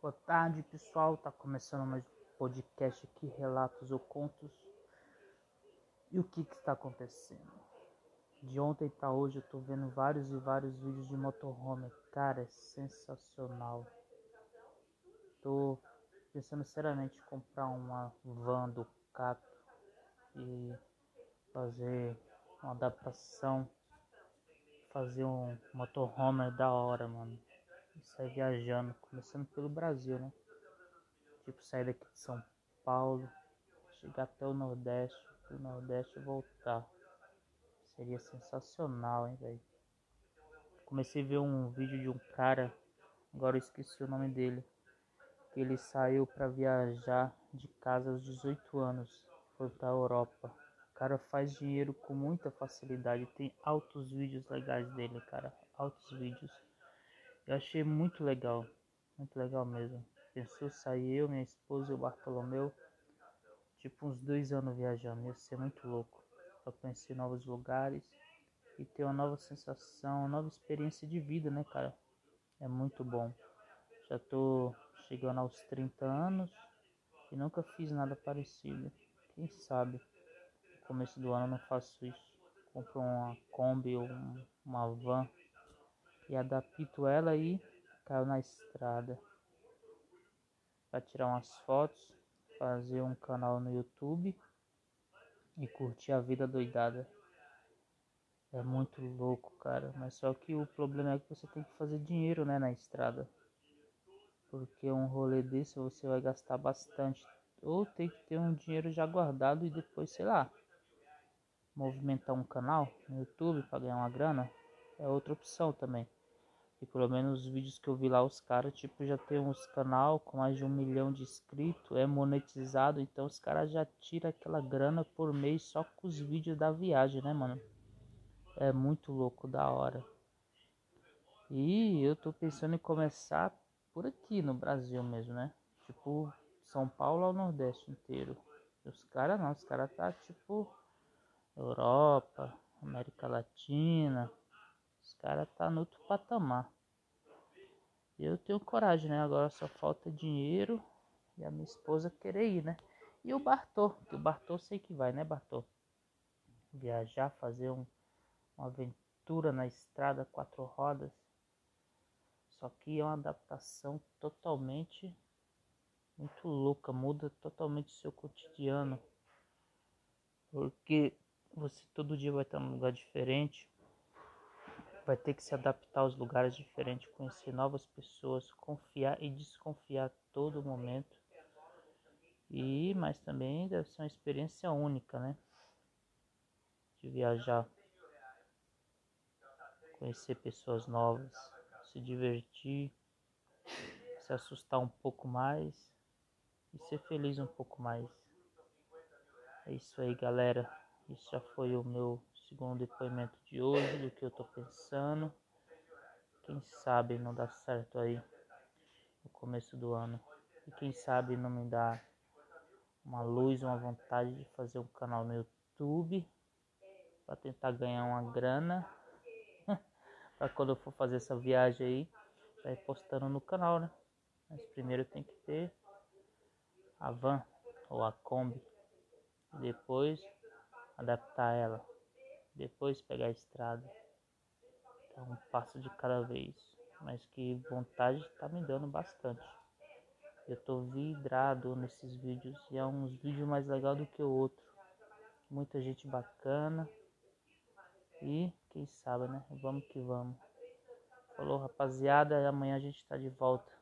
Boa tarde, pessoal. Tá começando mais um podcast aqui, relatos ou contos. E o que que está acontecendo? De ontem para hoje eu tô vendo vários e vários vídeos de motorhome. Cara, é sensacional. Tô pensando seriamente em comprar uma van do Cato e fazer uma adaptação, fazer um motorhome da hora, mano sair viajando, começando pelo Brasil, né? Tipo, sair daqui de São Paulo, chegar até o Nordeste, do Nordeste voltar. Seria sensacional, hein, velho? Comecei a ver um vídeo de um cara, agora eu esqueci o nome dele, que ele saiu para viajar de casa aos 18 anos, foi pra Europa. Cara faz dinheiro com muita facilidade, tem altos vídeos legais dele, cara, altos vídeos. Eu achei muito legal, muito legal mesmo. Pensou sair eu, minha esposa e o Bartolomeu, tipo uns dois anos viajando, ia ser muito louco. Pra conhecer novos lugares e ter uma nova sensação, uma nova experiência de vida, né, cara? É muito bom. Já tô chegando aos 30 anos e nunca fiz nada parecido. Quem sabe começo do ano eu não faço isso. Compro uma Kombi ou uma van e adapto ela e caiu na estrada para tirar umas fotos, fazer um canal no YouTube e curtir a vida doidada. É muito louco, cara. Mas só que o problema é que você tem que fazer dinheiro, né, na estrada. Porque um rolê desse você vai gastar bastante. Ou tem que ter um dinheiro já guardado e depois, sei lá, movimentar um canal no YouTube para ganhar uma grana. É outra opção também. E pelo menos os vídeos que eu vi lá, os caras, tipo, já tem uns canal com mais de um milhão de inscritos, é monetizado, então os caras já tiram aquela grana por mês só com os vídeos da viagem, né, mano? É muito louco, da hora. E eu tô pensando em começar por aqui no Brasil mesmo, né? Tipo, São Paulo ao Nordeste inteiro. Os caras não, os caras tá tipo Europa, América Latina. Os caras tá no outro patamar. Eu tenho coragem, né? Agora só falta dinheiro e a minha esposa querer ir, né? E o Bartô, que o Bartô sei que vai, né, Bartô? Viajar, fazer um, uma aventura na estrada quatro rodas. Só que é uma adaptação totalmente muito louca, muda totalmente o seu cotidiano. Porque você todo dia vai estar num lugar diferente, vai ter que se adaptar aos lugares diferentes, conhecer novas pessoas, confiar e desconfiar todo momento. E mas também deve ser uma experiência única, né? De viajar, conhecer pessoas novas, se divertir, se assustar um pouco mais e ser feliz um pouco mais. É isso aí, galera. Isso já foi o meu segundo depoimento de hoje, do que eu tô pensando. Quem sabe não dá certo aí no começo do ano. E quem sabe não me dá uma luz, uma vontade de fazer um canal no YouTube para tentar ganhar uma grana. para quando eu for fazer essa viagem aí, já ir postando no canal, né? Mas primeiro tem que ter a van ou a Kombi. Depois adaptar ela depois pegar a estrada. É um passo de cada vez, mas que vontade está me dando bastante. Eu tô vidrado nesses vídeos e é uns vídeos mais legal do que o outro. Muita gente bacana. E quem sabe, né? Vamos que vamos. Falou, rapaziada. Amanhã a gente tá de volta.